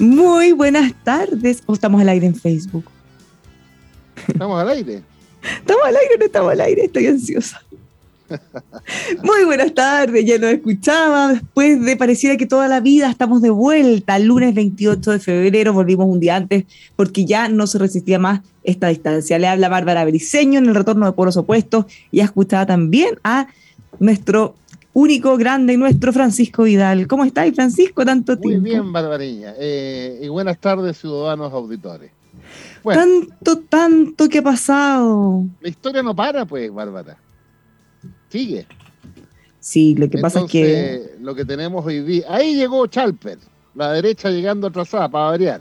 Muy buenas tardes. ¿O estamos al aire en Facebook? Estamos al aire. ¿Estamos al aire o no estamos al aire? Estoy ansiosa. Muy buenas tardes, ya lo escuchaba. Después de pareciera que toda la vida estamos de vuelta. El lunes 28 de febrero volvimos un día antes porque ya no se resistía más esta distancia. Le habla Bárbara Briceño en el retorno de Poros Opuestos y escuchaba también a nuestro único, grande, nuestro Francisco Vidal. ¿Cómo estáis, Francisco? Tanto tiempo. Muy bien, Barbarilla. Eh, y buenas tardes, ciudadanos auditores. tanto, tanto que ha pasado. La historia no para, pues, Bárbara. Sigue. Sí, lo que pasa es que. Lo que tenemos hoy día. Ahí llegó Chalper, la derecha llegando atrasada, para variar.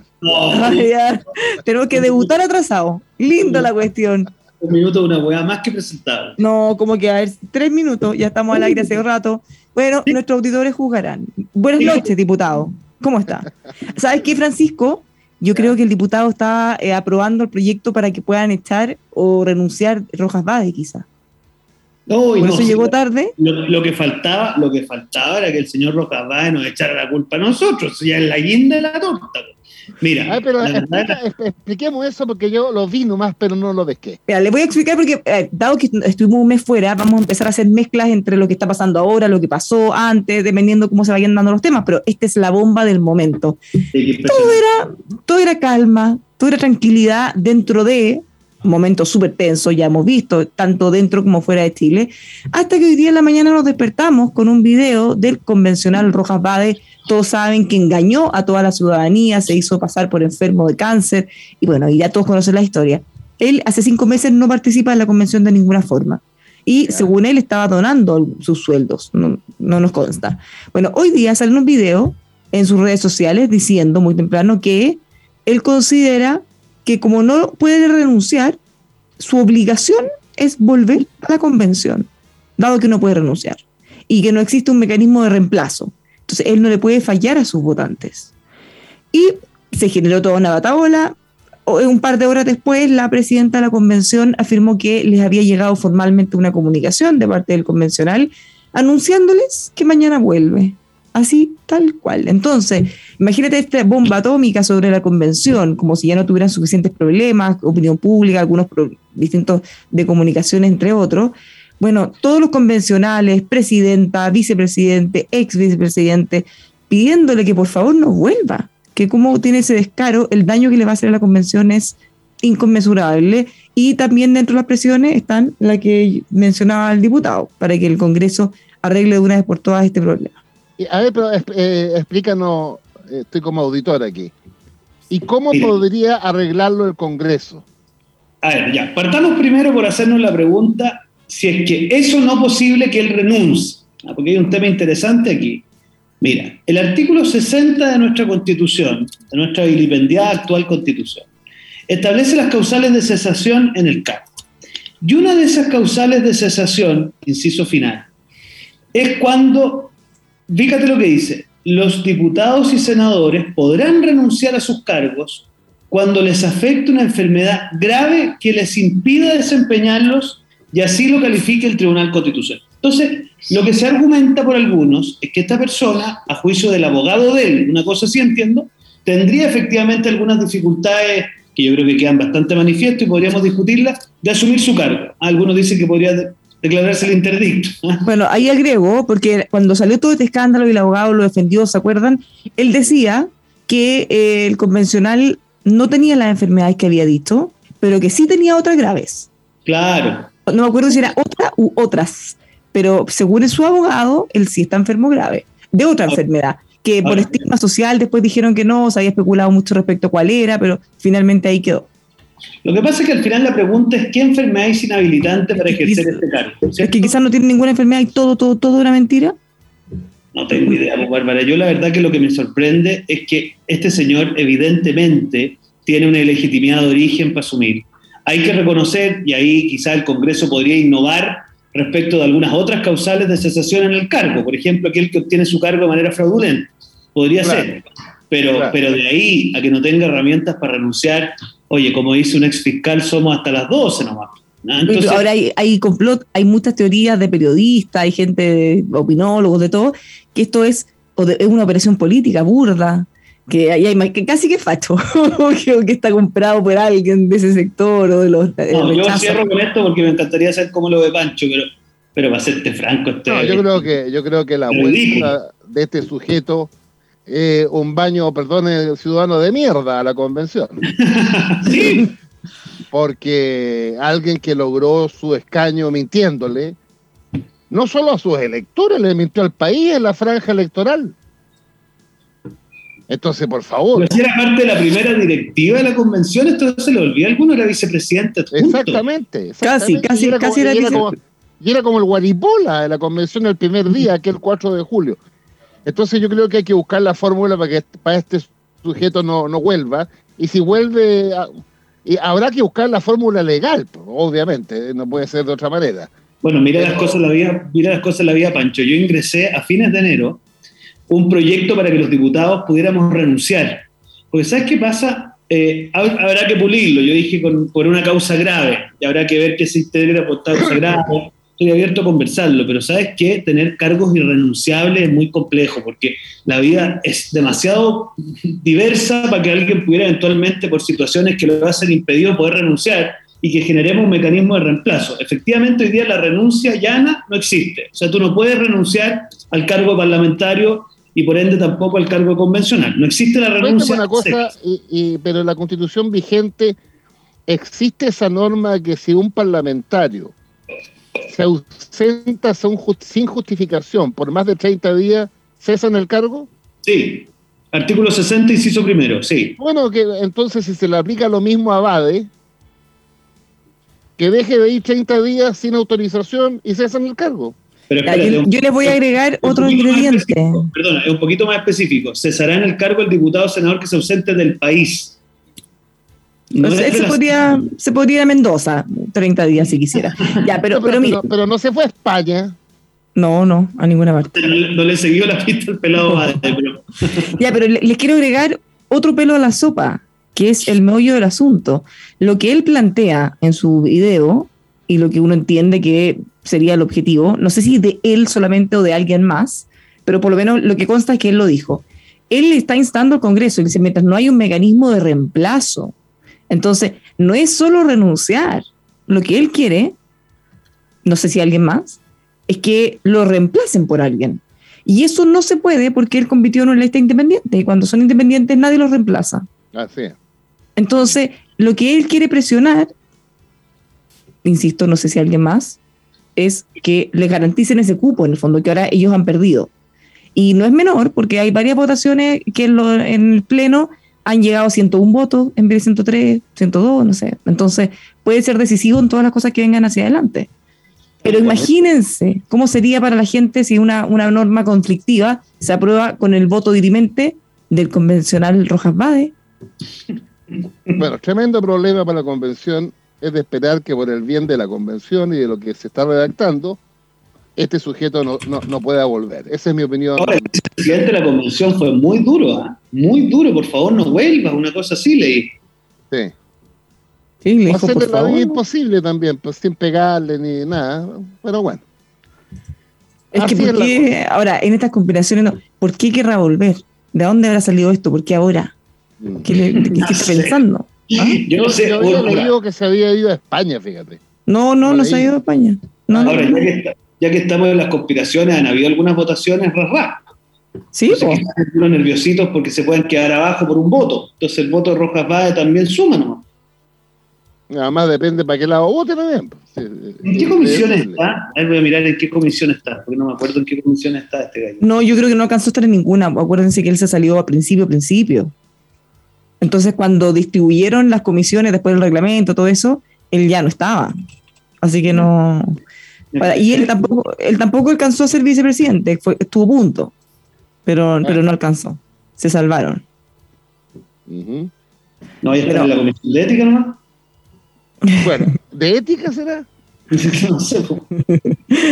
Tenemos que debutar atrasado. Lindo la cuestión un minuto de una hueá más que presentable. No, como que a ver, tres minutos, ya estamos al aire hace un rato. Bueno, nuestros auditores juzgarán. Buenas noches, diputado. ¿Cómo está? ¿Sabes qué, Francisco? Yo creo que el diputado está eh, aprobando el proyecto para que puedan echar o renunciar Rojas Bade, quizá. No, Por eso llegó tarde. Lo, que faltaba, lo que faltaba era que el señor Rojas Bade nos echara la culpa a nosotros. Ya es la guinda de la torta. Mira, pero expliquemos eso porque yo lo vi nomás, pero no lo pesqué. Mira, le voy a explicar porque, eh, dado que estuvimos un mes fuera, vamos a empezar a hacer mezclas entre lo que está pasando ahora, lo que pasó antes, dependiendo cómo se vayan dando los temas, pero esta es la bomba del momento. todo, era, todo era calma, todo era tranquilidad dentro de momento súper tenso, ya hemos visto, tanto dentro como fuera de Chile, hasta que hoy día en la mañana nos despertamos con un video del convencional Rojas Bade todos saben que engañó a toda la ciudadanía, se hizo pasar por enfermo de cáncer, y bueno, y ya todos conocen la historia. Él hace cinco meses no participa en la convención de ninguna forma. Y según él estaba donando sus sueldos, no, nos consta. Bueno, hoy día sale un video en sus redes sociales diciendo muy temprano que él considera que como no puede renunciar, su obligación es volver a la convención, dado que no puede renunciar, y que no existe un mecanismo de reemplazo. Entonces, él no le puede fallar a sus votantes. Y se generó toda una batabola. Un par de horas después, la presidenta de la convención afirmó que les había llegado formalmente una comunicación de parte del convencional anunciándoles que mañana vuelve. Así, tal cual. Entonces, imagínate esta bomba atómica sobre la convención, como si ya no tuvieran suficientes problemas, opinión pública, algunos distintos de comunicación, entre otros bueno, todos los convencionales, presidenta, vicepresidente, ex vicepresidente, pidiéndole que por favor no vuelva, que como tiene ese descaro, el daño que le va a hacer a la convención es inconmensurable. Y también dentro de las presiones están la que mencionaba el diputado, para que el Congreso arregle de una vez por todas este problema. A ver, pero eh, explícanos, estoy como auditor aquí. ¿Y cómo podría arreglarlo el Congreso? A ver, ya, partamos primero por hacernos la pregunta si es que eso no es posible que él renuncie, ¿ah? porque hay un tema interesante aquí. Mira, el artículo 60 de nuestra constitución, de nuestra vilipendiada actual constitución, establece las causales de cesación en el cargo. Y una de esas causales de cesación, inciso final, es cuando, fíjate lo que dice, los diputados y senadores podrán renunciar a sus cargos cuando les afecte una enfermedad grave que les impida desempeñarlos y así lo califique el Tribunal Constitucional. Entonces, lo que se argumenta por algunos es que esta persona, a juicio del abogado de él, una cosa sí entiendo, tendría efectivamente algunas dificultades que yo creo que quedan bastante manifiesto y podríamos discutirlas, de asumir su cargo. Algunos dicen que podría declararse el interdicto. Bueno, ahí agrego, porque cuando salió todo este escándalo y el abogado lo defendió, ¿se acuerdan? Él decía que eh, el convencional no tenía las enfermedades que había dicho, pero que sí tenía otras graves. Claro. No me acuerdo si era otra u otras, pero según su abogado, él sí está enfermo grave, de otra enfermedad, que por estigma social después dijeron que no, se había especulado mucho respecto a cuál era, pero finalmente ahí quedó. Lo que pasa es que al final la pregunta es ¿qué enfermedad es inhabilitante para ejercer este cargo? Es que quizás no tiene ninguna enfermedad y todo, todo, todo una mentira. No tengo idea, pues, Bárbara. Yo la verdad que lo que me sorprende es que este señor evidentemente tiene una ilegitimidad de origen para asumir. Hay que reconocer, y ahí quizá el Congreso podría innovar respecto de algunas otras causales de cesación en el cargo. Por ejemplo, aquel que obtiene su cargo de manera fraudulenta. Podría ser. Pero, pero de ahí a que no tenga herramientas para renunciar, oye, como dice un ex fiscal, somos hasta las 12 nomás. Ahora hay, hay, complot, hay muchas teorías de periodistas, hay gente, de opinólogos, de todo, que esto es, es una operación política burda, que, hay, que casi que facho, que, está comprado por alguien de ese sector o de los. No, yo cierro con esto porque me encantaría saber cómo lo ve Pancho, pero, pero para serte franco, este no, yo creo que yo creo que la vuelta de este sujeto es un baño, perdón, ciudadano de mierda a la convención. sí porque alguien que logró su escaño mintiéndole, no solo a sus electores, le mintió al país en la franja electoral. Entonces, por favor. Pero si era parte de la primera directiva de la convención, esto se le olvidó. Alguno era vicepresidente. Exactamente, Casi, casi, era casi era, como, y era como el guaripola de la convención el primer día, aquel 4 de julio. Entonces, yo creo que hay que buscar la fórmula para que para este sujeto no, no vuelva. Y si vuelve, y habrá que buscar la fórmula legal, obviamente, no puede ser de otra manera. Bueno, mira las cosas la vida, mira las cosas la vida, Pancho. Yo ingresé a fines de enero un proyecto para que los diputados pudiéramos renunciar. Porque ¿sabes qué pasa? Eh, habrá que pulirlo. Yo dije por una causa grave y habrá que ver qué se integra por causa grave estoy abierto a conversarlo, pero sabes que tener cargos irrenunciables es muy complejo porque la vida es demasiado diversa para que alguien pudiera eventualmente, por situaciones que lo hacen impedido, poder renunciar y que generemos un mecanismo de reemplazo. Efectivamente, hoy día la renuncia llana no existe. O sea, tú no puedes renunciar al cargo parlamentario y por ende tampoco al cargo convencional. No existe la renuncia. Una cosa, pero en la constitución vigente existe esa norma que si un parlamentario se ausenta sin justificación por más de 30 días, ¿cesa en el cargo? Sí. Artículo 60, inciso primero, sí. Bueno, que entonces si se le aplica lo mismo a Bade, que deje de ir 30 días sin autorización y cesa en el cargo. Pero yo, les voy a agregar otro ingrediente. Perdón, es un poquito más específico. Cesará en el cargo el diputado o senador que se ausente del país no se, podría, se podría ir a Mendoza 30 días si quisiera. Ya, pero, pero, pero, no se fue a España. No, no, a ninguna parte. No, le siguió la pista al pelado Ya, pero les quiero agregar otro pelo a la sopa, que es el meollo del asunto. Lo que él plantea en su video y lo que uno entiende que sería el objetivo, no sé si de él solamente o de alguien más, pero por lo menos lo que consta es que él lo dijo. Él está instando al Congreso y dice, mientras no hay un mecanismo de reemplazo entonces, no es solo renunciar. Lo que él quiere, no sé si alguien más, es que lo reemplacen por alguien. Y eso no se puede porque él compitió en una lista independiente y cuando son independientes nadie los reemplaza. Así Entonces, lo que él quiere presionar, insisto, no sé si alguien más, es que les garanticen ese cupo en el fondo que ahora ellos han perdido. Y no es menor porque hay varias votaciones que en, en el Pleno han llegado a 101 votos en vez de 103, 102, no sé. Entonces puede ser decisivo en todas las cosas que vengan hacia adelante. Pero imagínense cómo sería para la gente si una, una norma conflictiva se aprueba con el voto dirimente del convencional Rojas Bade. Bueno, tremendo problema para la convención es de esperar que por el bien de la convención y de lo que se está redactando, este sujeto no, no, pueda volver. Esa es mi opinión. Ahora, el presidente de la convención fue muy duro, ¿ah? muy duro, por favor no vuelva, una cosa así leí. Sí. Sí, le dijo, por favor. imposible también, pues sin pegarle ni nada, pero bueno. Es que, ¿por ahora, en estas conspiraciones, ¿por qué querrá volver? ¿De dónde habrá salido esto? ¿Por qué ahora? ¿Qué, le, qué está pensando? ¿Ah? Yo no sé. Yo había leído que se había ido a España, fíjate. No, no, no, se ha ido a España. No, Ahora, ya, que ya, que estamos en las conspiraciones, han habido algunas votaciones raras. Sí, pues. Están nerviositos porque se pueden quedar abajo por un voto. Entonces el voto de Rojas Vade también suma, ¿no? Nada más depende para qué lado vote también. ¿En qué comisión está? voy a mirar en qué comisión está, porque no me acuerdo en qué comisión está este gallo. No, yo creo que no alcanzó a estar en ninguna. Acuérdense que él se salió a principio, principio. Entonces, cuando distribuyeron las comisiones después del reglamento, todo eso, él ya no estaba. Así que no. Y él tampoco, él tampoco alcanzó a ser vicepresidente, fue, estuvo a punto, pero, ah. pero no alcanzó. Se salvaron. ¿No hay en la comisión de ética nomás? Bueno, ¿de ética será? no sé.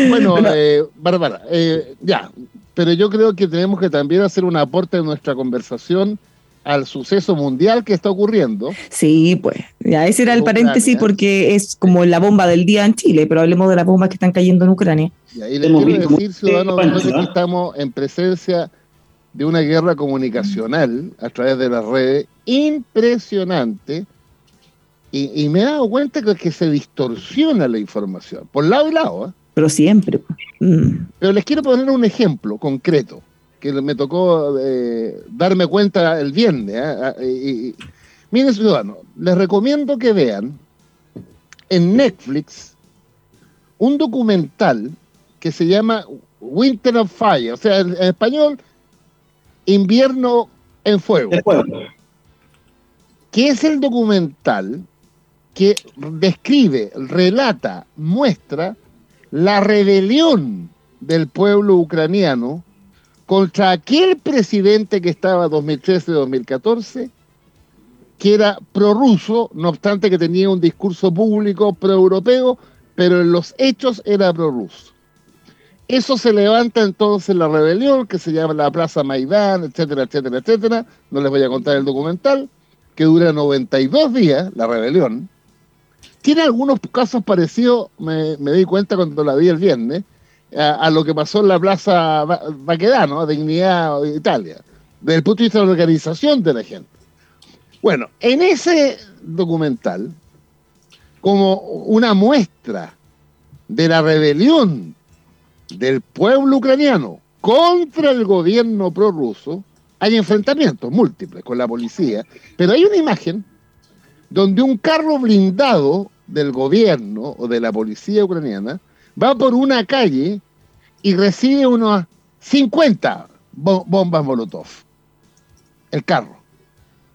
bueno, eh, Bárbara, eh, ya, pero yo creo que tenemos que también hacer un aporte en nuestra conversación al suceso mundial que está ocurriendo. Sí, pues, ya ese era el paréntesis porque es como la bomba del día en Chile, pero hablemos de las bombas que están cayendo en Ucrania. Y ahí le quiero decir, ciudadanos, que estamos en presencia de una guerra comunicacional a través de las redes impresionante y, me he dado cuenta que, que, se distorsiona la información, por lado y lado. ¿eh? Pero siempre. Mm. Pero les quiero poner un ejemplo concreto que me tocó eh, darme cuenta el viernes. ¿eh? Ah, miren, ciudadanos, les recomiendo que vean en Netflix un documental que se llama Winter of Fire, o sea, en, español, Invierno en Fuego. Que es el documental que describe, relata, muestra la rebelión del pueblo ucraniano contra aquel presidente que estaba 2013-2014, que era prorruso, no obstante que tenía un discurso público pro-europeo, pero en los hechos era prorruso. Eso se levanta entonces la rebelión, que se llama la Plaza Maidán, etcétera, etcétera, etcétera. No les voy a contar el documental, que dura 92 días, la rebelión. Tiene algunos casos parecidos, me, me di cuenta cuando la vi el viernes, a, lo que pasó en la Plaza Baquedano, Dignidad de Italia, desde el punto de vista de la organización de la gente. Bueno, en ese documental, como una muestra de la rebelión del pueblo ucraniano contra el gobierno prorruso, hay enfrentamientos múltiples con la policía, pero hay una imagen donde un carro blindado del gobierno o de la policía ucraniana va por una calle y recibe unos 50 bombas Molotov, el carro,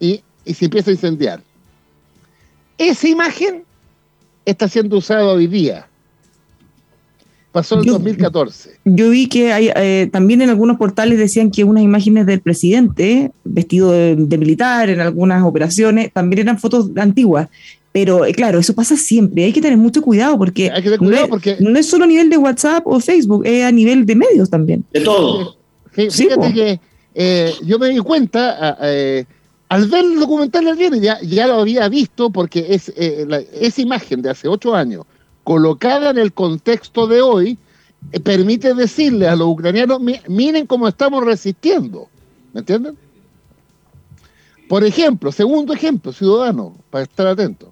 y, se empieza a incendiar. Esa imagen está siendo usada hoy día. Pasó en 2014. Yo vi que hay, eh, también en algunos portales decían que unas imágenes del presidente vestido de, militar en algunas operaciones también eran fotos antiguas. Pero eh, claro, eso pasa siempre. Hay que tener mucho cuidado porque, no, es, porque no es solo a nivel de WhatsApp o Facebook, es a nivel de medios también. De todo. fíjate que eh, yo me di cuenta eh, al ver el documental del viernes, ya, ya lo había visto porque es, esa imagen de hace ocho años, colocada en el contexto de hoy, permite decirle a los ucranianos, miren cómo estamos resistiendo. ¿Me entienden? Por ejemplo, segundo ejemplo, ciudadano, para estar atentos.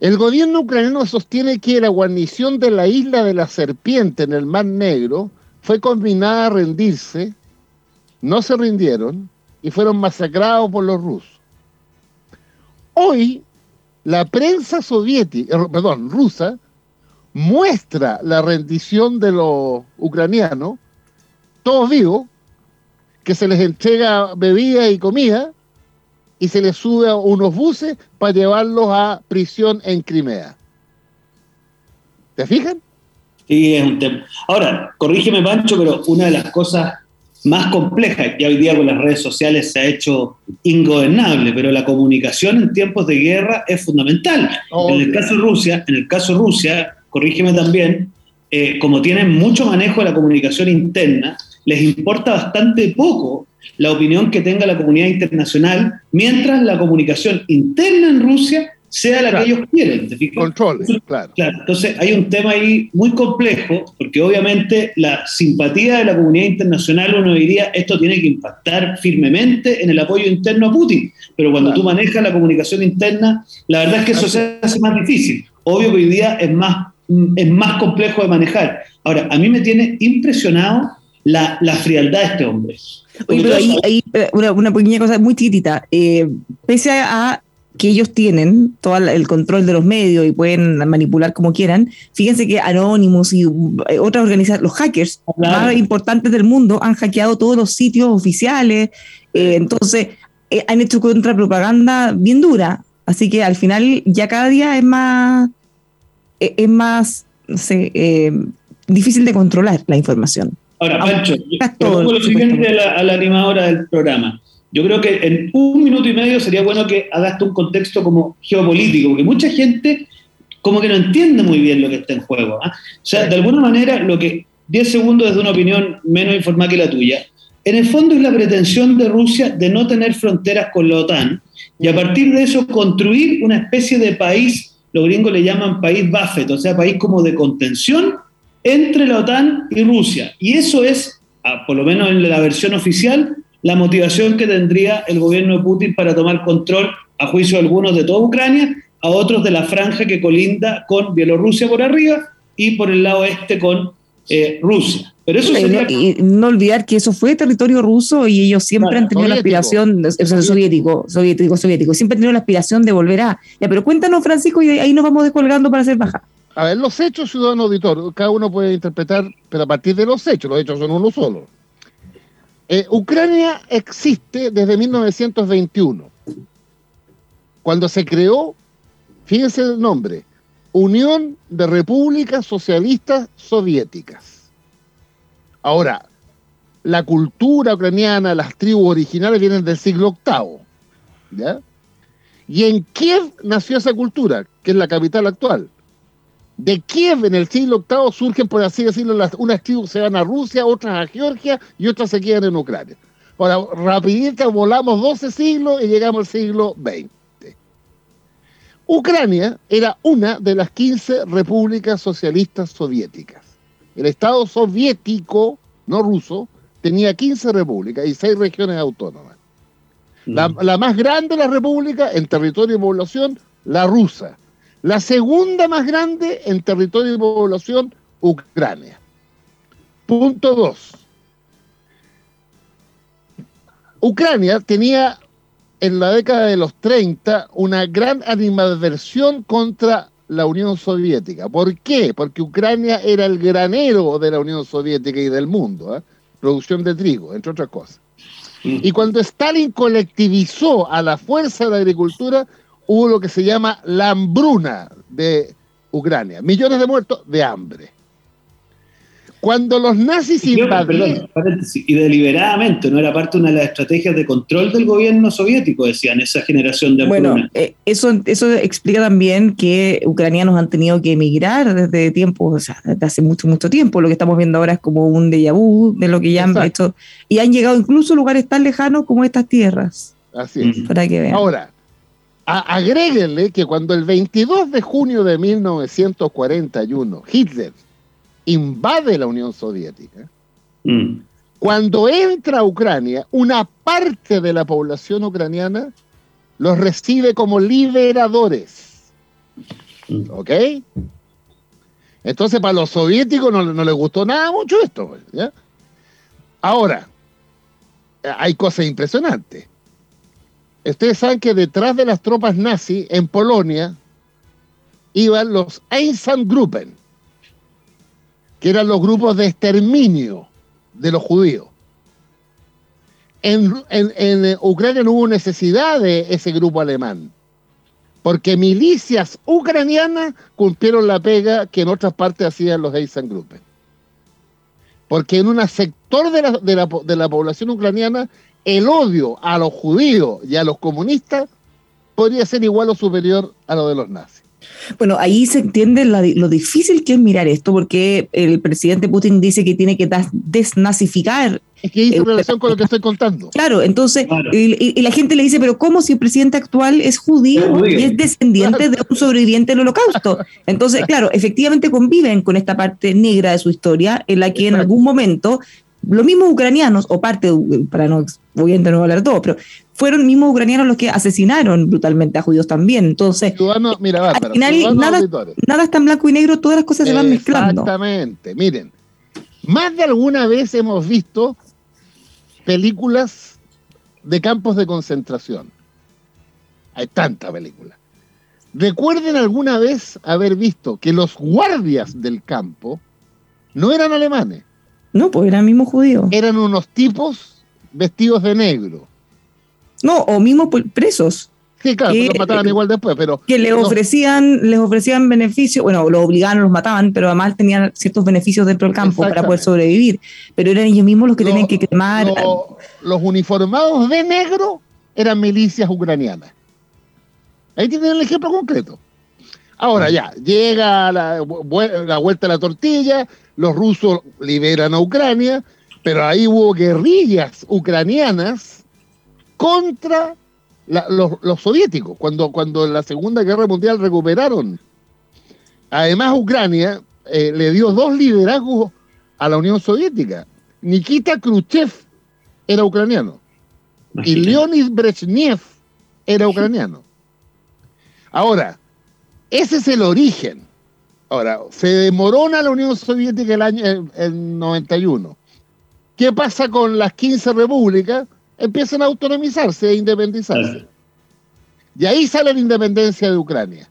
El gobierno ucraniano sostiene que la guarnición de la isla de la Serpiente en el Mar Negro fue combinada a rendirse, no se rindieron y fueron masacrados por los rusos. Hoy, la prensa soviética, eh, perdón, rusa, muestra la rendición de los ucranianos, todos vivos, que se les entrega bebida y comida, y se les sube a unos buses para llevarlos a prisión en Crimea. ¿Te fijan? Sí, es un tema. Ahora, corrígeme, Pancho, pero una de las cosas más complejas que hoy día con las redes sociales se ha hecho ingobernable, pero la comunicación en tiempos de guerra es fundamental. En el caso de Rusia, en el caso de Rusia, corrígeme también, eh, como tienen mucho manejo de la comunicación interna, les importa bastante poco la opinión que tenga la comunidad internacional, mientras la comunicación interna en Rusia sea la que ellos quieren. Control, claro. claro. Entonces hay un tema ahí muy complejo, porque obviamente la simpatía de la comunidad internacional, uno diría, esto tiene que impactar firmemente en el apoyo interno a Putin, pero cuando tú manejas la comunicación interna, la verdad es que eso se hace más difícil. Obvio que hoy día es más, es más complejo de manejar. Ahora, a mí me tiene impresionado la, la frialdad de este hombre. Oye, pero ahí, eh, una, pequeña cosa muy chiquitita. Eh, pese a que ellos tienen todo el control de los medios y pueden manipular como quieran, fíjense que Anonymous y eh, otras organizaciones, los hackers más importantes del mundo han hackeado todos los sitios oficiales, entonces han hecho contrapropaganda bien dura, así que al final ya cada día es más, es más, no sé, difícil de controlar la información. Ahora, Pancho, yo lo siguiente a la, animadora del programa. Yo creo que en un minuto y medio sería bueno que hagas un contexto como geopolítico, porque mucha gente como que no entiende muy bien lo que está en juego. ¿ah? O sea, de alguna manera, lo que 10 segundos desde una opinión menos informada que la tuya, en el fondo es la pretensión de Rusia de no tener fronteras con la OTAN y a partir de eso construir una especie de país, los gringos le llaman país Buffett, o sea, país como de contención entre la OTAN y Rusia. Y eso es, por lo menos en la versión oficial, la motivación que tendría el gobierno de Putin para tomar control, a juicio de algunos, de toda Ucrania, a otros de la franja que colinda con Bielorrusia por arriba y por el lado este con eh, Rusia. Pero eso y no olvidar que eso fue territorio ruso y ellos siempre han tenido la aspiración, soviético, soviético, soviético, siempre han tenido la aspiración de volver a. Ya, pero cuéntanos, Francisco, y ahí nos vamos descolgando para hacer baja. A ver, los hechos, ciudadano auditor, cada uno puede interpretar, pero a partir de los hechos, los hechos son uno solo. Eh, Ucrania existe desde 1921, cuando se creó, fíjense el nombre, Unión de Repúblicas Socialistas Soviéticas. Ahora, la cultura ucraniana, las tribus originales vienen del siglo VIII. ¿ya? Y en Kiev nació esa cultura, que es la capital actual de Kiev en el siglo VIII surgen, por así decirlo, las, unas tribus se van a Rusia, otras a Georgia y otras se quedan en Ucrania. Ahora, rapidito volamos 12 siglos y llegamos al siglo XX. Ucrania era una de las 15 repúblicas socialistas soviéticas. El Estado soviético, no ruso, tenía 15 repúblicas y 6 regiones autónomas. La, la más grande de las repúblicas en territorio y población, la rusa la segunda más grande en territorio y población, Ucrania. Punto dos. Ucrania tenía en la década de los 30 una gran animadversión contra la Unión Soviética. ¿Por qué? Porque Ucrania era el granero de la Unión Soviética y del mundo, ¿eh? producción de trigo, entre otras cosas. Mm. Y cuando Stalin colectivizó a la fuerza de la agricultura, hubo lo que se llama la hambruna de Ucrania, millones de muertos de hambre. Cuando los nazis invadieron... y deliberadamente, no era parte de una de las estrategias de control del gobierno soviético, decían, esa generación de hambruna. Bueno, eh, eso, eso explica también que ucranianos han tenido que emigrar desde tiempo, o sea, desde hace mucho, mucho tiempo. Lo que estamos viendo ahora es como un déjà vu de lo que ya han hecho. Y han llegado incluso a lugares tan lejanos como estas tierras. Así es. Para que vean. Ahora, agréguenle que cuando el 22 de junio de 1941 Hitler invade la Unión Soviética, mm. cuando entra a Ucrania, una parte de la población ucraniana los recibe como liberadores. Mm. ¿Ok? Entonces, para los soviéticos no, no les gustó nada mucho esto. Ahora, hay cosas impresionantes. Ustedes saben que detrás de las tropas nazis en Polonia iban los Einsatzgruppen, que eran los grupos de exterminio de los judíos. En, en, Ucrania no hubo necesidad de ese grupo alemán, porque milicias ucranianas cumplieron la pega que en otras partes hacían los Einsatzgruppen. Porque en un sector de la, de la, de la población ucraniana el odio a los judíos y a los comunistas podría ser igual o superior a lo de los nazis. Bueno, ahí se entiende lo difícil que es mirar esto, porque el presidente Putin dice que tiene que desnazificar. Es que hizo relación con lo que estoy contando. Claro, entonces, Y, la gente le dice, pero ¿cómo si el presidente actual es judío, y es descendiente de un sobreviviente del holocausto? Entonces, claro, efectivamente conviven con esta parte negra de su historia, en la que en algún momento los mismos ucranianos, o parte, para no, obviamente no hablar todo, pero fueron mismos ucranianos los que asesinaron brutalmente a judíos también. Entonces, mira, al final nada, nada, está en blanco y negro, todas las cosas se van mezclando. Exactamente, miren, más de alguna vez hemos visto películas de campos de concentración. Hay tanta película. Recuerden alguna vez haber visto que los guardias del campo no eran alemanes. No, pues eran mismos judíos. Eran unos tipos vestidos de negro no, o mismos presos. Sí, claro, los mataban igual después, pero... Que les ofrecían, les ofrecían beneficios, bueno, los obligaban, los mataban, pero además tenían ciertos beneficios dentro del campo para poder sobrevivir. Pero eran ellos mismos los que tenían que quemar... los uniformados de negro eran milicias ucranianas. Ahí tienen el ejemplo concreto. Ahora ya, llega la, la vuelta a la tortilla, los rusos liberan a Ucrania, pero ahí hubo guerrillas ucranianas contra los, soviéticos, cuando, cuando en la Segunda Guerra Mundial recuperaron. Además, Ucrania eh, le dio dos liderazgos a la Unión Soviética. Nikita Khrushchev era ucraniano y Leonid Brezhnev era ucraniano. Ahora, ese es el origen. Ahora, se demoró a la Unión Soviética el año el 91. ¿Qué pasa con las 15 repúblicas? empiezan a autonomizarse e independizarse. Y ahí sale la independencia de Ucrania.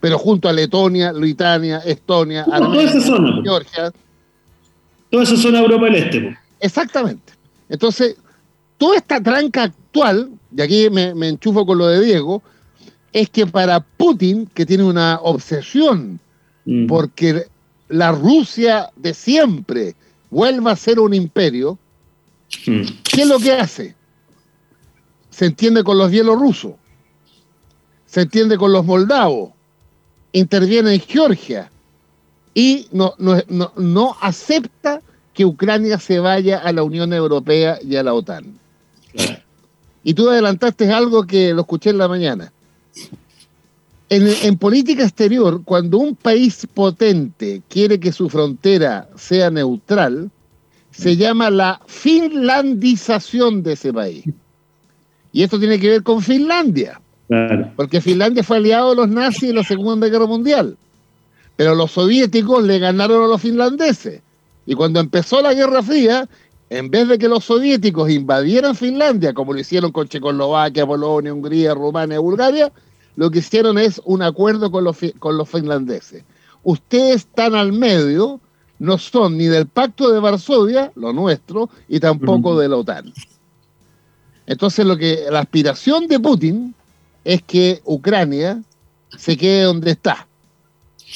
Pero junto a Letonia, Lituania, Estonia, Armenia, Georgia. Toda esa zona Europa del Este. Exactamente. Entonces, toda esta tranca actual, y aquí me, enchufo con lo de Diego, es que para Putin, que tiene una obsesión mm. porque la Rusia de siempre vuelva a ser un imperio, mm. ¿qué es lo que hace? se entiende con los bielorrusos, se entiende con los moldavos, interviene en Georgia y no, no, acepta que Ucrania se vaya a la Unión Europea y a la OTAN. Y tú adelantaste algo que lo escuché en la mañana. En, en, política exterior, cuando un país potente quiere que su frontera sea neutral, se llama la finlandización de ese país. Y esto tiene que ver con Finlandia. Porque Finlandia fue aliado de los nazis en la Segunda Guerra Mundial. Pero los soviéticos le ganaron a los finlandeses. Y cuando empezó la Guerra Fría, en vez de que los soviéticos invadieran Finlandia, como lo hicieron con Checoslovaquia, Polonia, Hungría, Rumania, Bulgaria, lo que hicieron es un acuerdo con los, con los finlandeses. Ustedes están al medio, no son ni del Pacto de Varsovia, lo nuestro, y tampoco de la OTAN. Entonces lo que la aspiración de Putin es que Ucrania se quede donde está,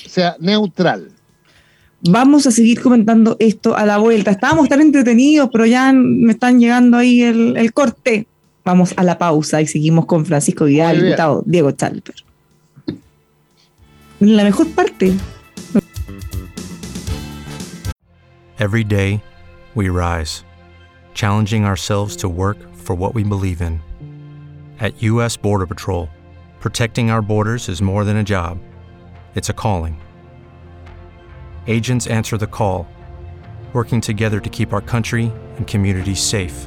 o sea, neutral. Vamos a seguir comentando esto a la vuelta. Estábamos tan entretenidos, pero ya me están llegando ahí el, corte. Vamos a la pausa y seguimos con Francisco Vidal, diputado Diego Chalper. La mejor parte. Every day we rise, challenging ourselves to work for what we believe in. At U.S. Border Patrol, protecting our borders is more than a job, it's a calling. Agents answer the call, working together to keep our country and communities safe.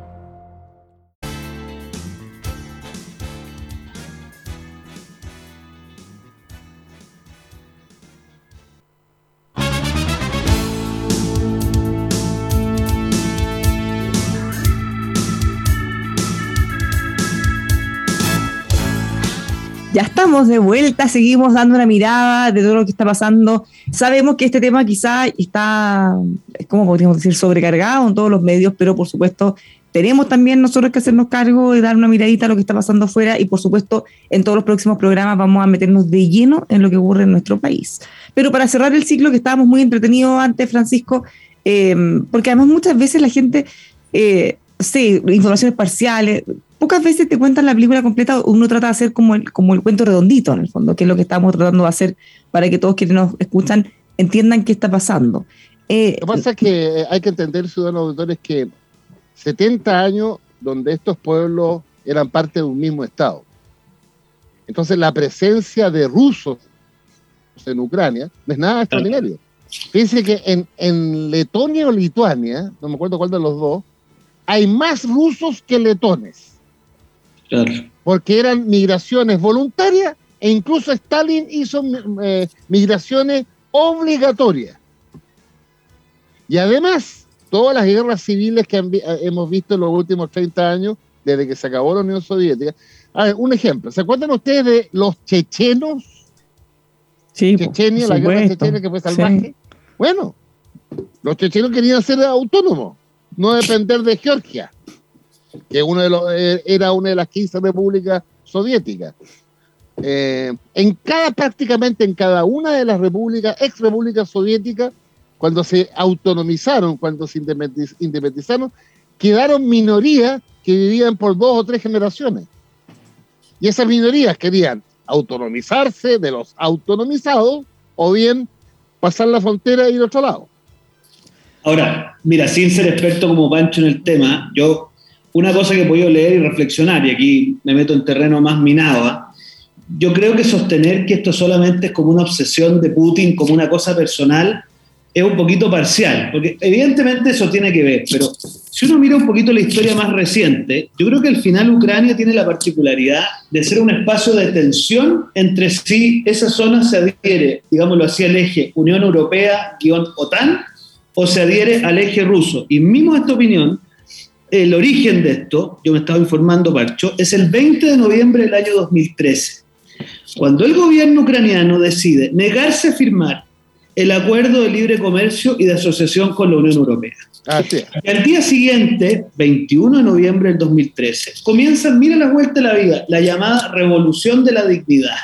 estamos de vuelta, seguimos dando una mirada de todo lo que está pasando. Sabemos que este tema quizá está, como podríamos decir, sobrecargado en todos los medios, pero por supuesto tenemos también nosotros que hacernos cargo y dar una miradita a lo que está pasando afuera y por supuesto en todos los próximos programas vamos a meternos de lleno en lo que ocurre en nuestro país. Pero para cerrar el ciclo que estábamos muy entretenidos antes, Francisco, Eh, porque además muchas veces la gente, eh, sí, informaciones parciales, pocas veces te cuentan la película completa, uno trata de hacer como el, como el cuento redondito en el fondo, que es lo que estamos tratando de hacer para que todos quienes nos escuchan entiendan qué está pasando. Eh, lo que pasa es que hay que entender, ciudadanos auditores, que 70 años donde estos pueblos eran parte de un mismo Estado. Entonces la presencia de rusos en Ucrania no es nada extraordinario. Fíjense que en, en Letonia o Lituania, no me acuerdo cuál de los dos, hay más rusos que letones. Porque eran migraciones voluntarias e incluso Stalin hizo eh, migraciones obligatorias. Y además, todas las guerras civiles que eh, hemos visto en los últimos 30 años, desde que se acabó la Unión Soviética. A ver, un ejemplo. ¿Se acuerdan ustedes de los chechenos? Sí, Chechenia, la guerra chechena que fue salvaje. Bueno, los chechenos querían ser autónomos, no depender de Georgia que uno de los, eh, era una de las 15 repúblicas soviéticas. Eh, en cada, prácticamente en cada una de las repúblicas, ex repúblicas soviéticas, cuando se autonomizaron, cuando se independizaron, quedaron minorías que vivían por dos o tres generaciones. Y esas minorías querían autonomizarse de los autonomizados o bien pasar la frontera y ir al otro lado. Ahora, mira, sin ser experto como Pancho en el tema, yo una cosa que he podido leer y reflexionar, y aquí me meto en terreno más minado, ¿ah? yo creo que sostener que esto solamente es como una obsesión de Putin, como una cosa personal, es un poquito parcial, porque evidentemente eso tiene que ver, pero si uno mira un poquito la historia más reciente, yo creo que al final Ucrania tiene la particularidad de ser un espacio de tensión entre si esa zona se adhiere, digámoslo así, al eje Unión Europea-OTAN o se adhiere al eje ruso. Y mismo esta opinión, el origen de esto, yo me estaba informando, Parcho, es el 20 de noviembre del año 2013, cuando el gobierno ucraniano decide negarse a firmar el acuerdo de libre comercio y de asociación con la Unión Europea. Y al día siguiente, 21 de noviembre del 2013, comienza, mira la vuelta de la vida, la llamada Revolución de la Dignidad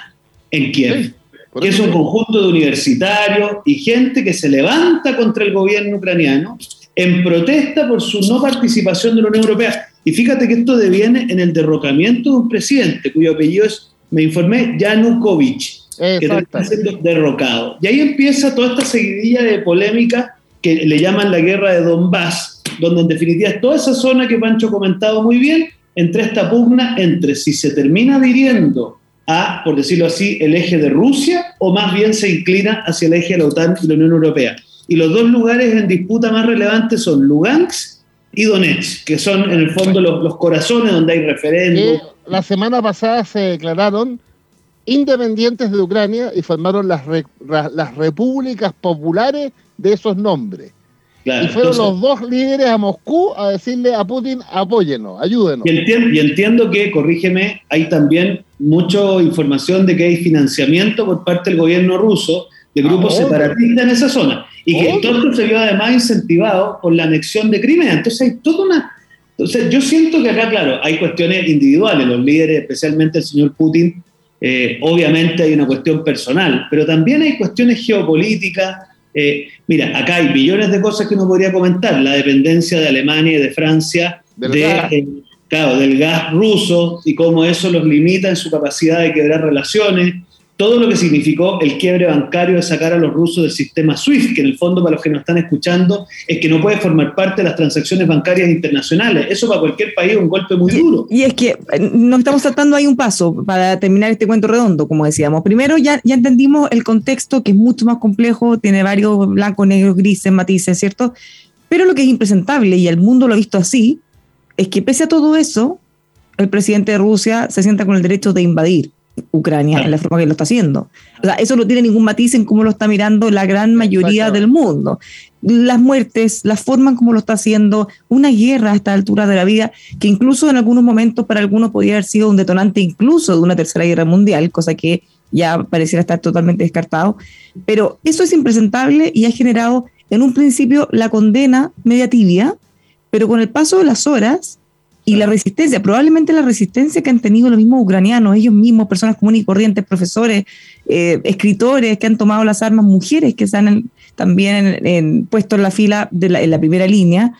en Kiev, que es un conjunto de universitarios y gente que se levanta contra el gobierno ucraniano en protesta por su no participación de la Unión Europea. Y fíjate que esto deviene en el derrocamiento de un presidente cuyo apellido es, me informé, Yanukovych, que está siendo derrocado. Y ahí empieza toda esta seguidilla de polémica que le llaman la guerra de Donbass, donde en definitiva es toda esa zona que Pancho ha comentado muy bien, entre esta pugna entre si se termina adhiriendo a, por decirlo así, el eje de Rusia o más bien se inclina hacia el eje de la OTAN y la Unión Europea. Y los dos lugares en disputa más relevantes son Lugansk y Donetsk, que son en el fondo los, corazones donde hay referéndum. la semana pasada se declararon independientes de Ucrania y formaron las, las repúblicas populares de esos nombres. y fueron los dos líderes a Moscú a decirle a Putin, apóyenos, ayúdenos. Y entiendo, y entiendo que, corrígeme, hay también mucha información de que hay financiamiento por parte del gobierno ruso de grupos separatistas en esa zona. Y que todo esto se vio además incentivado por la anexión de Crimea. Entonces hay toda una... Entonces yo siento que acá, claro, hay cuestiones individuales, los líderes, especialmente el señor Putin, eh, obviamente hay una cuestión personal, pero también hay cuestiones geopolíticas. Eh, mira, acá hay billones de cosas que uno podría comentar, la dependencia de Alemania y de Francia de, eh, claro, del gas ruso y cómo eso los limita en su capacidad de quebrar relaciones, todo lo que significó el quiebre bancario de sacar a los rusos del sistema SWIFT, que en el fondo para los que nos están escuchando es que no puede formar parte de las transacciones bancarias internacionales. Eso para cualquier país es un golpe muy duro. Y es que eh, nos estamos saltando ahí un paso para terminar este cuento redondo, como decíamos. Primero ya, ya entendimos el contexto, que es mucho más complejo, tiene varios blancos, negros, grises, matices, ¿cierto? Pero lo que es impresentable, y el mundo lo ha visto así, es que pese a todo eso, el presidente de Rusia se sienta con el derecho de invadir Ucrania en la forma que lo está haciendo. O sea, eso no tiene ningún matiz en cómo lo está mirando la gran mayoría del mundo. Las muertes, la forma en cómo lo está haciendo, una guerra a esta altura de la vida, que incluso en algunos momentos para algunos podría haber sido un detonante incluso de una tercera guerra mundial, cosa que ya pareciera estar totalmente descartado. Pero eso es impresentable y ha generado en un principio la condena media tibia, pero con el paso de las horas y la resistencia, probablemente la resistencia que han tenido los mismos ucranianos, ellos mismos, personas comunes y corrientes, profesores, eh, escritores que han tomado las armas, mujeres que se han también puesto en la fila de la, en la primera línea,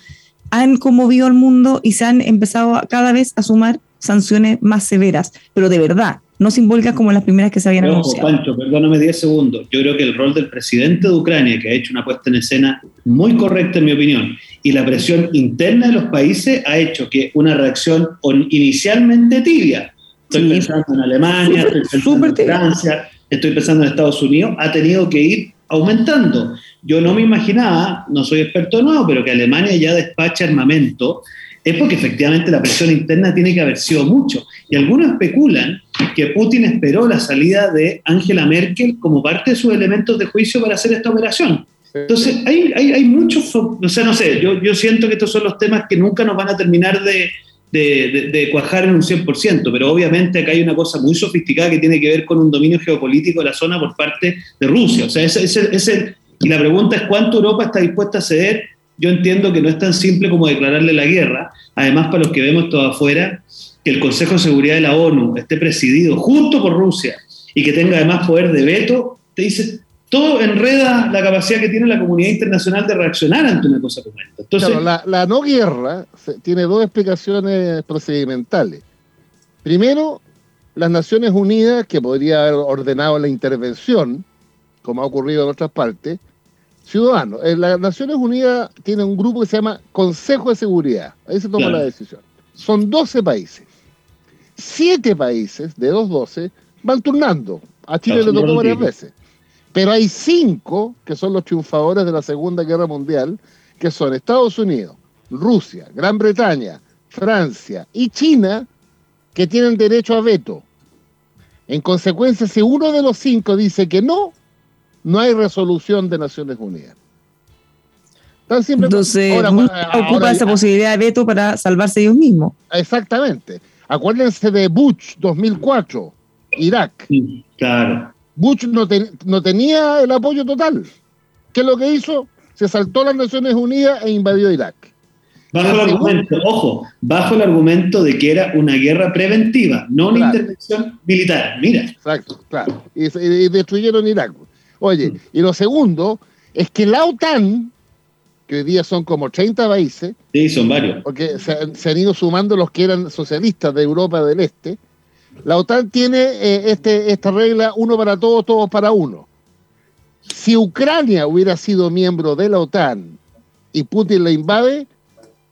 han conmovido al mundo y se han empezado cada vez a sumar sanciones más severas, pero de verdad, no simbólicas como las primeras que se habían anunciado. Pancho, perdóname 10 segundos. Yo creo que el rol del presidente de Ucrania, que ha hecho una puesta en escena muy correcta en mi opinión, y la presión interna de los países ha hecho que una reacción inicialmente tibia, estoy pensando en Alemania, estoy pensando en Francia, estoy pensando en Estados Unidos, ha tenido que ir aumentando. Yo no me imaginaba, no soy experto nuevo, pero que Alemania ya despacha armamento es porque efectivamente la presión interna tiene que haber sido mucho. Y algunos especulan que Putin esperó la salida de Angela Merkel como parte de sus elementos de juicio para hacer esta operación. Entonces, hay, hay, hay muchos, o sea, no sé, yo, yo siento que estos son los temas que nunca nos van a terminar de, de, de, cuajar en un 100%, pero obviamente acá hay una cosa muy sofisticada que tiene que ver con un dominio geopolítico de la zona por parte de Rusia. O sea, ese, ese, ese, y la pregunta es cuánto Europa está dispuesta a ceder yo entiendo que no es tan simple como declararle la guerra. Además, para los que vemos todo afuera, que el Consejo de Seguridad de la ONU esté presidido junto por Rusia y que tenga además poder de veto, te dice, todo enreda la capacidad que tiene la comunidad internacional de reaccionar ante una cosa como esta. Entonces, la no guerra tiene dos explicaciones procedimentales. Primero, las Naciones Unidas, que podría haber ordenado la intervención, como ha ocurrido en otras partes, ciudadanos. En las Naciones Unidas tiene un grupo que se llama Consejo de Seguridad. Ahí se toma la decisión. Son 12 países. Siete países, de los 12, van turnando. A Chile le tocó varias veces. Pero hay cinco que son los triunfadores de la Segunda Guerra Mundial, que son Estados Unidos, Rusia, Gran Bretaña, Francia y China, que tienen derecho a veto. En consecuencia, si uno de los cinco dice que no, no hay resolución de Naciones Unidas. Entonces, ocupa esa posibilidad de veto para salvarse ellos mismos. Exactamente. Acuérdense de Bush 2004, Irak. Claro. Bush no, no tenía el apoyo total. ¿Qué es lo que hizo? Se saltó las Naciones Unidas e invadió Irak. Bajo el argumento, ojo, bajo el argumento de que era una guerra preventiva, no una intervención militar. Mira. Exacto, claro. Y, y destruyeron Irak. Oye, mm. y lo segundo es que la OTAN, que hoy día son como 30 países, sí, son varios, porque se, han ido sumando los que eran socialistas de Europa del Este, la OTAN tiene eh, este, esta regla uno para todos, todos para uno. Si Ucrania hubiera sido miembro de la OTAN y Putin la invade,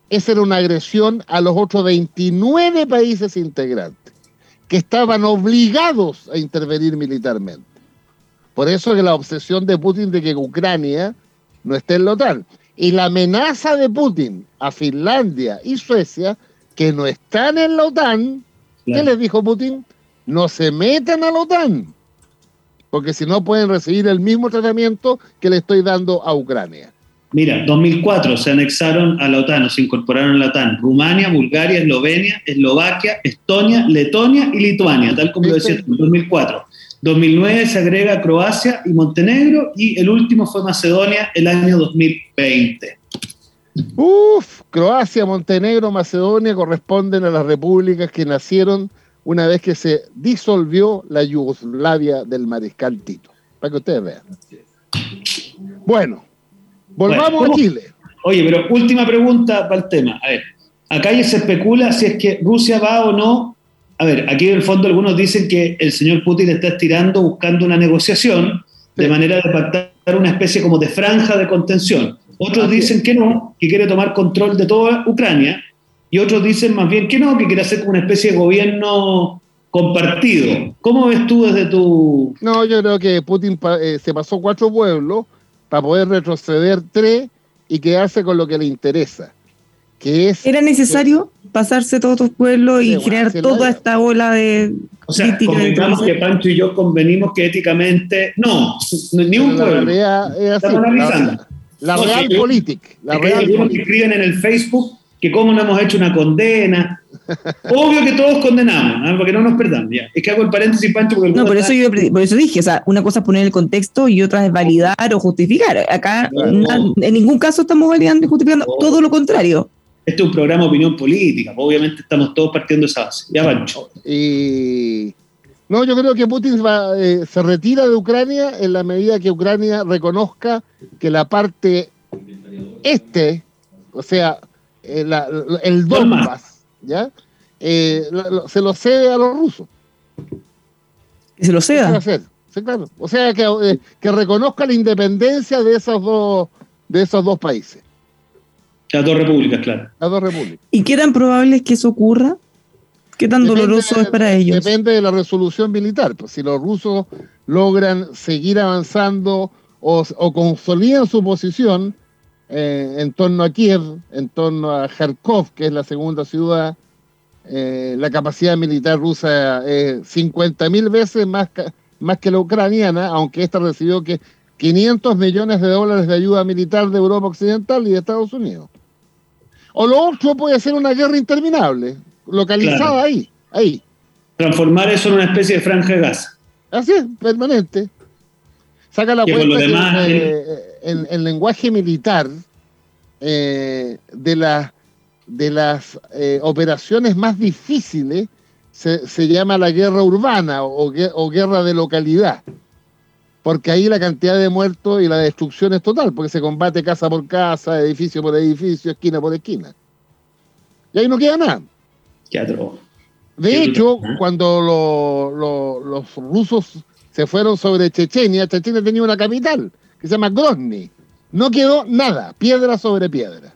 esa era una agresión a los otros 29 países integrantes, que estaban obligados a intervenir militarmente. Por eso que la obsesión de Putin de que Ucrania no esté en la OTAN. Y la amenaza de Putin a Finlandia y Suecia, que no están en la OTAN, ¿qué les dijo Putin? No se metan a la OTAN, porque si no pueden recibir el mismo tratamiento que le estoy dando a Ucrania. Mira, 2004 se anexaron a la OTAN o se incorporaron a la OTAN Rumania, Bulgaria, Eslovenia, Eslovaquia, Estonia, Letonia y Lituania, tal como lo decía en 2004. 2009 se agrega Croacia y Montenegro y el último fue Macedonia el año 2020. Uf, Croacia, Montenegro, Macedonia corresponden a las repúblicas que nacieron una vez que se disolvió la Yugoslavia del mariscal Tito. Para que ustedes vean. Bueno, volvamos a Chile. Oye, pero última pregunta para el tema. A ver, acá ya se especula si es que Rusia va o no a ver, aquí en el fondo algunos dicen que el señor Putin está estirando buscando una negociación de manera de pactar una especie como de franja de contención. Otros dicen que no, que quiere tomar control de toda Ucrania, y otros dicen más bien que no, que quiere hacer como una especie de gobierno compartido. ¿Cómo ves tú desde tu...? No, yo creo que Putin eh, se pasó cuatro pueblos para poder retroceder tres y quedarse con lo que le interesa. ¿Era necesario pasarse todos los pueblos y crear toda esta ola de... O sea, convengamos que Pancho y yo convenimos que éticamente no, ni un pueblo. Estamos analizando. La, real política. La real que escriben en el Facebook que cómo no hemos hecho una condena. Obvio que todos condenamos, ¿eh? porque no nos perdamos. Ya. Es que hago el paréntesis, Pancho. Porque no, por eso, yo, por eso dije, o sea, una cosa es poner el contexto y otra es validar o justificar. Acá en ningún caso estamos validando y justificando, todo lo contrario. Este es un programa de opinión política, pues, obviamente estamos todos partiendo de esa base. Ya, Pancho. Y no, yo creo que Putin eh, se retira de Ucrania en la medida que Ucrania reconozca que la parte este, o sea, eh, el Donbass, ¿ya? Eh, se lo cede a los rusos. ¿Que se lo ceda? Sí, claro. O sea, que, que, reconozca la independencia de esos dos, de esos dos países. Las dos repúblicas, claro. Las dos repúblicas. ¿Y qué tan probable es que eso ocurra? ¿Qué tan doloroso es para ellos? Depende de la resolución militar. Pues si los rusos logran seguir avanzando o, consolidan su posición eh, en torno a Kiev, en torno a Kharkov, que es la segunda ciudad, eh, la capacidad militar rusa es 50.000 veces más, más que la ucraniana, aunque esta recibió que 500 millones de dólares de ayuda militar de Europa Occidental y de Estados Unidos. O lo otro puede ser una guerra interminable, localizada ahí, ahí. Transformar eso en una especie de franja de gas. Así es, permanente. Saca la cuenta que, en, el lenguaje militar eh, de, las de las eh, operaciones más difíciles se, llama la guerra urbana o, o guerra de localidad porque ahí la cantidad de muertos y la destrucción es total, porque se combate casa por casa, edificio por edificio, esquina por esquina. Y ahí no queda nada. De hecho, cuando los rusos se fueron sobre Chechenia, Chechenia tenía una capital que se llama Grozny. No quedó nada, piedra sobre piedra.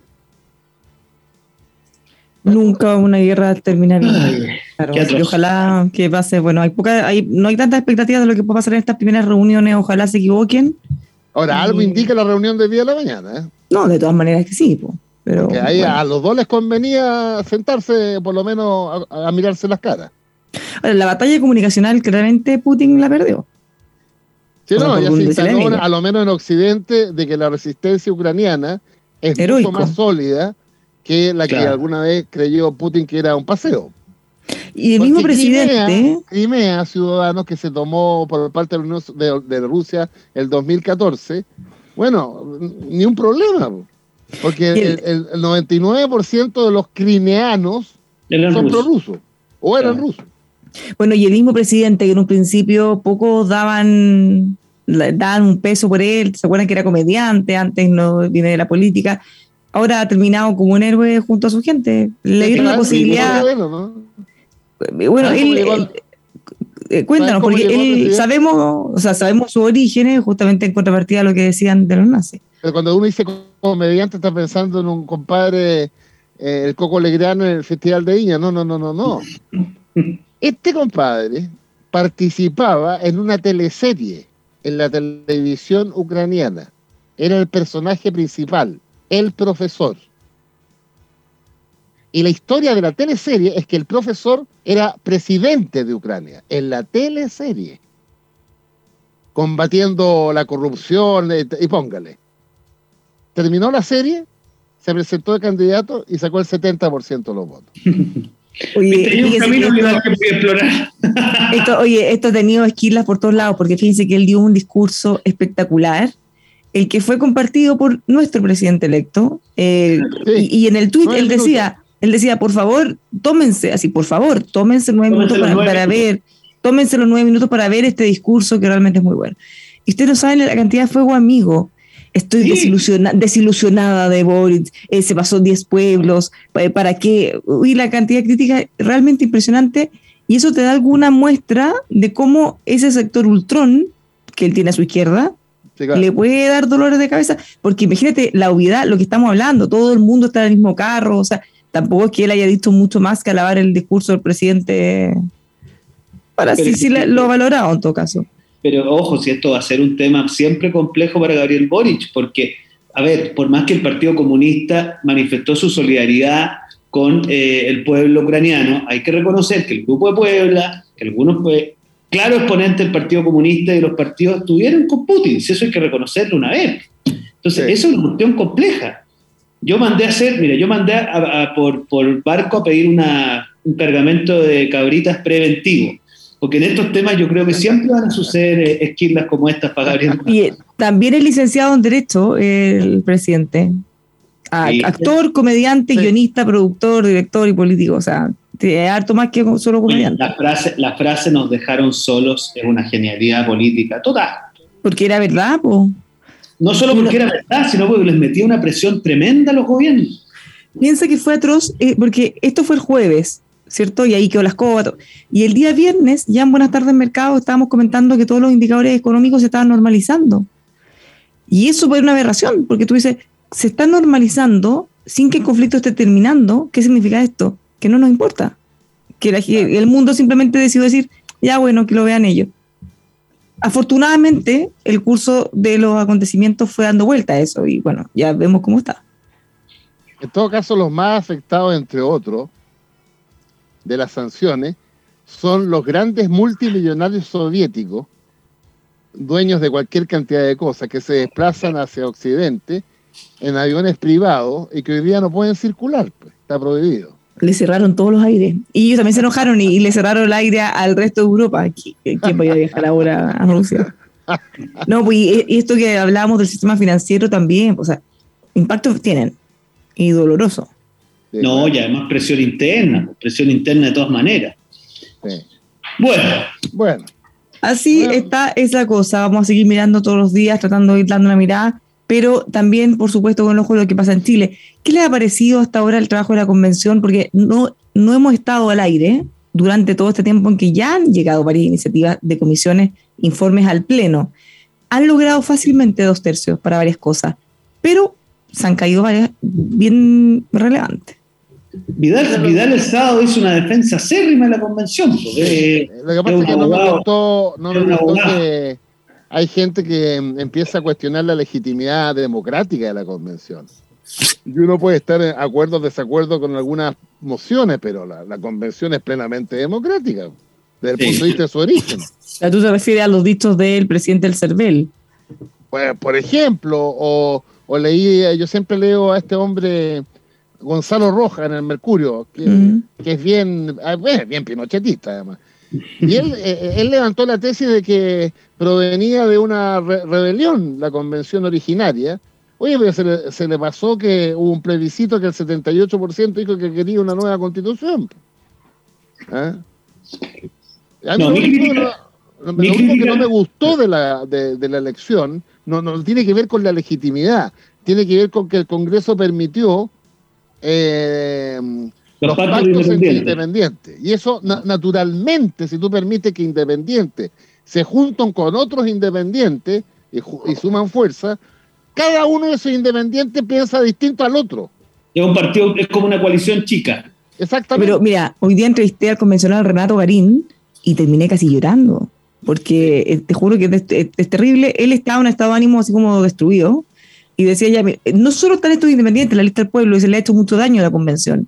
Nunca una guerra terminaría. Y ojalá que pase, bueno, hay poca, hay, no hay tantas expectativas de lo que puede pasar en estas primeras reuniones, ojalá se equivoquen. Ahora, algo indica la reunión del día de la mañana, ¿eh? No, de todas maneras que sí, pues. Pero, ahí a los dos les convenía sentarse, por lo menos, a, mirarse las caras. la batalla comunicacional, claramente Putin la perdió. Sí, no, ya se instaló, a lo menos en Occidente, de que la resistencia ucraniana es mucho más sólida que la que alguna vez creyó Putin que era un paseo. Y el mismo presidente. Crimea, ciudadanos que se tomó por parte de, de Rusia el 2014, bueno, ni un problema. Porque el, 99% de los crimeanos son prorrusos o eran rusos. Bueno, y el mismo presidente que en un principio pocos daban, daban un peso por él, se acuerdan que era comediante, antes no viene de la política, ahora ha terminado como un héroe junto a su gente. Le dieron la posibilidad. Bueno, él, eh, cuéntanos, porque él sabemos, o sea, sabemos su origen justamente en contrapartida a lo que decían de los nazis. Pero cuando uno dice comediante está pensando en un compadre, eh, el Coco Legrano en el Festival de Viña. No, no, no, no, no. Este compadre participaba en una teleserie en la televisión ucraniana. Era el personaje principal, el profesor. Y la historia de la teleserie es que el profesor era presidente de Ucrania, en la teleserie, combatiendo la corrupción, eh, y póngale terminó la serie, se presentó de candidato y sacó el 70% de los votos. Oye, un camino que explorar. esto, oye, esto ha tenido esquilas por todos lados, porque fíjense que él dio un discurso espectacular, el que fue compartido por nuestro presidente electo, eh, y, en el tuit él decía, él decía, por favor, tómense, así, por favor, tómense nueve minutos para, ver, tómense los nueve minutos para ver este discurso que realmente es muy bueno. Y ustedes no saben la cantidad de fuego amigo Estoy desilusionada de Boris, eh, se pasó 10 pueblos, ¿para qué? Y la cantidad de crítica realmente impresionante. Y eso te da alguna muestra de cómo ese sector ultrón que él tiene a su izquierda le puede dar dolores de cabeza. Porque imagínate la obviedad, lo que estamos hablando, todo el mundo está en el mismo carro, o sea, tampoco es que él haya dicho mucho más que alabar el discurso del presidente. Para sí, sí lo ha valorado en todo caso. Pero ojo, si esto va a ser un tema siempre complejo para Gabriel Boric, porque, a ver, por más que el Partido Comunista manifestó su solidaridad con eh, el pueblo ucraniano, hay que reconocer que el Grupo de Puebla, que algunos pues, claros exponentes del Partido Comunista y los partidos estuvieron con Putin, si eso hay que reconocerlo una vez. Entonces, eso es una cuestión compleja. Yo mandé a hacer, mira, yo mandé por, por barco a pedir una, un cargamento de cabritas preventivo porque en estos temas yo creo que siempre van a suceder eh, esquilas como estas para Gabriel. Y también es licenciado en Derecho el presidente. actor, comediante, guionista, productor, director y político. O sea, es harto más que solo comediante. La frase, la frase nos dejaron solos es una genialidad política total. Porque era verdad, pues. No solo porque era verdad, sino porque les metía una presión tremenda a los gobiernos. Piensa que fue atroz, eh, porque esto fue el jueves, ¿cierto? Y ahí quedó las cosas. Y el día viernes, ya en Buenas tardes Mercado, estábamos comentando que todos los indicadores económicos se estaban normalizando. Y eso fue una aberración, porque tú dices, se está normalizando sin que el conflicto esté terminando. ¿Qué significa esto? Que no nos importa. Que el mundo simplemente decidió decir, ya bueno, que lo vean ellos afortunadamente, el curso de los acontecimientos fue dando vuelta a eso y bueno, ya vemos cómo está. En todo caso, los más afectados, entre otros, de las sanciones, son los grandes multimillonarios soviéticos, dueños de cualquier cantidad de cosas, que se desplazan hacia Occidente en aviones privados y que hoy día no pueden circular, pues, está prohibido le cerraron todos los aires. Y ellos también se enojaron y, le cerraron el aire al resto de Europa. ¿Quién podía viajar ahora a Rusia? No, pues y esto que hablábamos del sistema financiero también, o sea, impactos tienen y doloroso. No, y además presión interna, presión interna de todas maneras. Bueno. Bueno. Así está esa cosa. Vamos a seguir mirando todos los días, tratando de ir dando una mirada pero también, por supuesto, con el ojo de lo que pasa en Chile. ¿Qué le ha parecido hasta ahora el trabajo de la convención? Porque no, no hemos estado al aire durante todo este tiempo en que ya han llegado varias iniciativas de comisiones, informes al Pleno. Han logrado fácilmente dos tercios para varias cosas, pero se han caído varias bien relevantes. Vidal, Vidal el sábado hizo una defensa acérrima de la convención. Porque, Lo que pasa es que no me gustó, no me gustó que hay gente que empieza a cuestionar la legitimidad democrática de la convención. Y uno puede estar en acuerdo o desacuerdo con algunas mociones, pero la, convención es plenamente democrática, desde el punto de vista de su origen. ¿Tú te refieres a los dichos del presidente del CERVEL? Pues, por ejemplo, o, leí, yo siempre leo a este hombre Gonzalo Roja en el Mercurio, que, es bien, ah, bien pinochetista además. Y él, eh, él levantó la tesis de que provenía de una rebelión, la convención originaria. Oye, pero se le, se le, pasó que hubo un plebiscito que el 78% dijo que quería una nueva constitución. ¿Ah? A mí lo, único, que no me gustó de la, de, la elección no, no tiene que ver con la legitimidad, tiene que ver con que el Congreso permitió eh, los, pactos, independientes. Y eso naturalmente, si tú permites que independientes se juntan con otros independientes y, suman fuerza, cada uno de esos independientes piensa distinto al otro. Es un partido, es como una coalición chica. Exactamente. Pero mira, hoy día entrevisté al convencional Renato Garín y terminé casi llorando, porque eh, te juro que es, terrible. Él estaba en un estado de ánimo así como destruido y decía ya, no solo están estos independientes, la lista del pueblo, y se le ha hecho mucho daño a la convención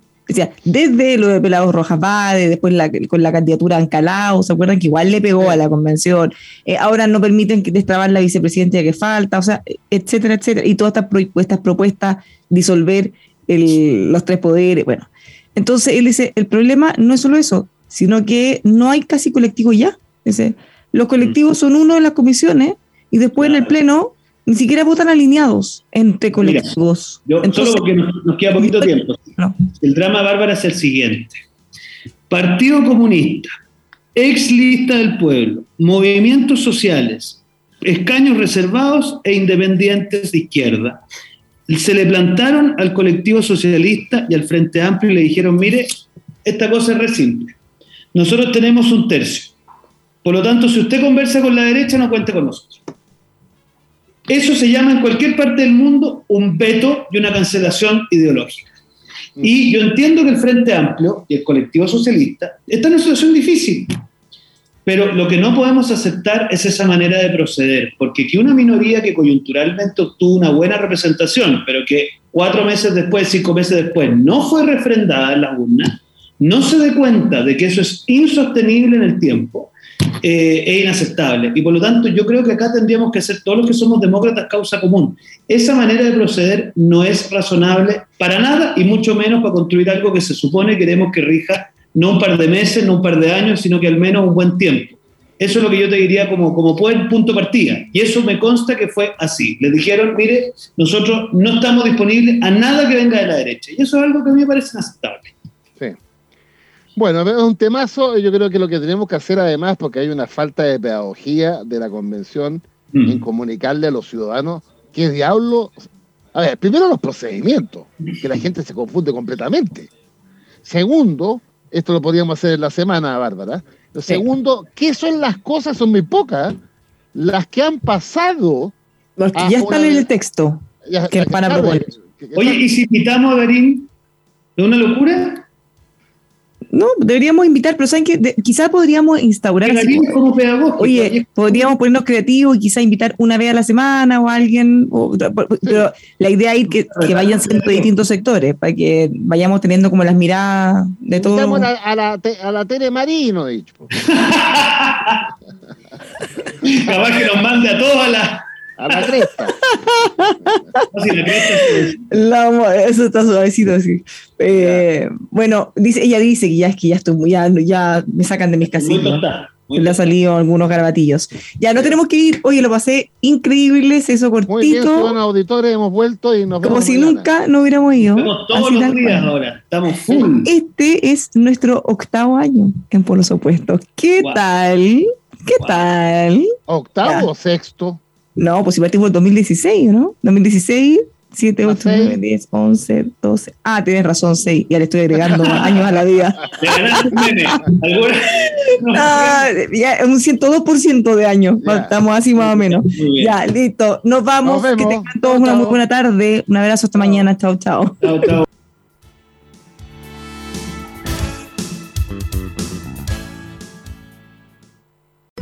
desde lo de Pelados Rojas Vade, después con la candidatura de Ancalao, ¿se acuerdan que igual le pegó a la convención? Eh, ahora no permiten destrabar la vicepresidencia que falta, o sea, etcétera, etcétera. Y todas estas, propuestas, disolver los tres poderes, bueno. Entonces él dice, el problema no es solo eso, sino que no hay casi colectivo ya. Dice, los colectivos son uno de las comisiones y después en el Pleno ni siquiera votan alineados entre colectivos. yo, solo porque nos, queda poquito tiempo. El drama bárbara es el siguiente. Partido Comunista, ex lista del pueblo, movimientos sociales, escaños reservados e independientes de izquierda. Se le plantaron al colectivo socialista y al Frente Amplio y le dijeron, mire, esta cosa es re simple. Nosotros tenemos un tercio. Por lo tanto, si usted conversa con la derecha, no cuente con nosotros. Eso se llama en cualquier parte del mundo un veto y una cancelación ideológica. Mm. Y yo entiendo que el Frente Amplio y el colectivo socialista están en una situación difícil, pero lo que no podemos aceptar es esa manera de proceder, porque que una minoría que coyunturalmente obtuvo una buena representación, pero que cuatro meses después, cinco meses después, no fue refrendada en la urna, no se dé cuenta de que eso es insostenible en el tiempo eh, es inaceptable. Y por lo tanto, yo creo que acá tendríamos que ser todos los que somos demócratas causa común. Esa manera de proceder no es razonable para nada y mucho menos para construir algo que se supone queremos que rija no un par de meses, no un par de años, sino que al menos un buen tiempo. Eso es lo que yo te diría como, como punto partida. Y eso me consta que fue así. Les dijeron, mire, nosotros no estamos disponibles a nada que venga de la derecha. Y eso es algo que a mí me parece inaceptable. Bueno, es un temazo. Yo creo que lo que tenemos que hacer además, porque hay una falta de pedagogía de la convención mm. en comunicarle a los ciudadanos qué diablo... A ver, primero los procedimientos, que la gente se confunde completamente. Segundo, esto lo podríamos hacer en la semana, Bárbara, Segundo, ¿qué son las cosas? Son muy pocas. Las que han pasado. Los que ya están en el texto. que van a proponer. Oye, ¿y si invitamos a Darín? ¿Es una locura? No, deberíamos invitar, pero ¿saben qué? quizás podríamos instaurar. como pedagógico. Oye, podríamos ponernos creativos y quizás invitar una vez a la semana o a alguien. pero la idea es que, que vayan siendo de distintos sectores, para que vayamos teniendo como las miradas de todos. A la, a, la, a la Tere Marino, dicho. Capaz que nos mande a todos a la cresta. eso está suavecito así. Eh, bueno, dice, ella dice que ya es que ya estoy ya, ya me sacan de mis casillas. Le ha salido algunos garabatillos. Ya no tenemos que ir. Oye, lo pasé increíble, eso cortito. Muy bien, auditores, hemos vuelto y nos Como si nunca no hubiéramos ido. Estamos todos los días ahora. Estamos full. Este es nuestro octavo año en Polos Opuestos. ¿Qué tal? ¿Qué tal? ¿Octavo o sexto? No, pues si partimos en 2016, ¿no? 2016, 7, 8, 9, 10, 11, 12. Ah, tienes razón, 6. Ya le estoy agregando años a la vida. ah, ya, un 102% de años. Estamos así más o menos. Ya, listo. Nos vamos. que tengan todos una muy buena tarde. Un abrazo hasta mañana. Chao, chao. Chao, chao.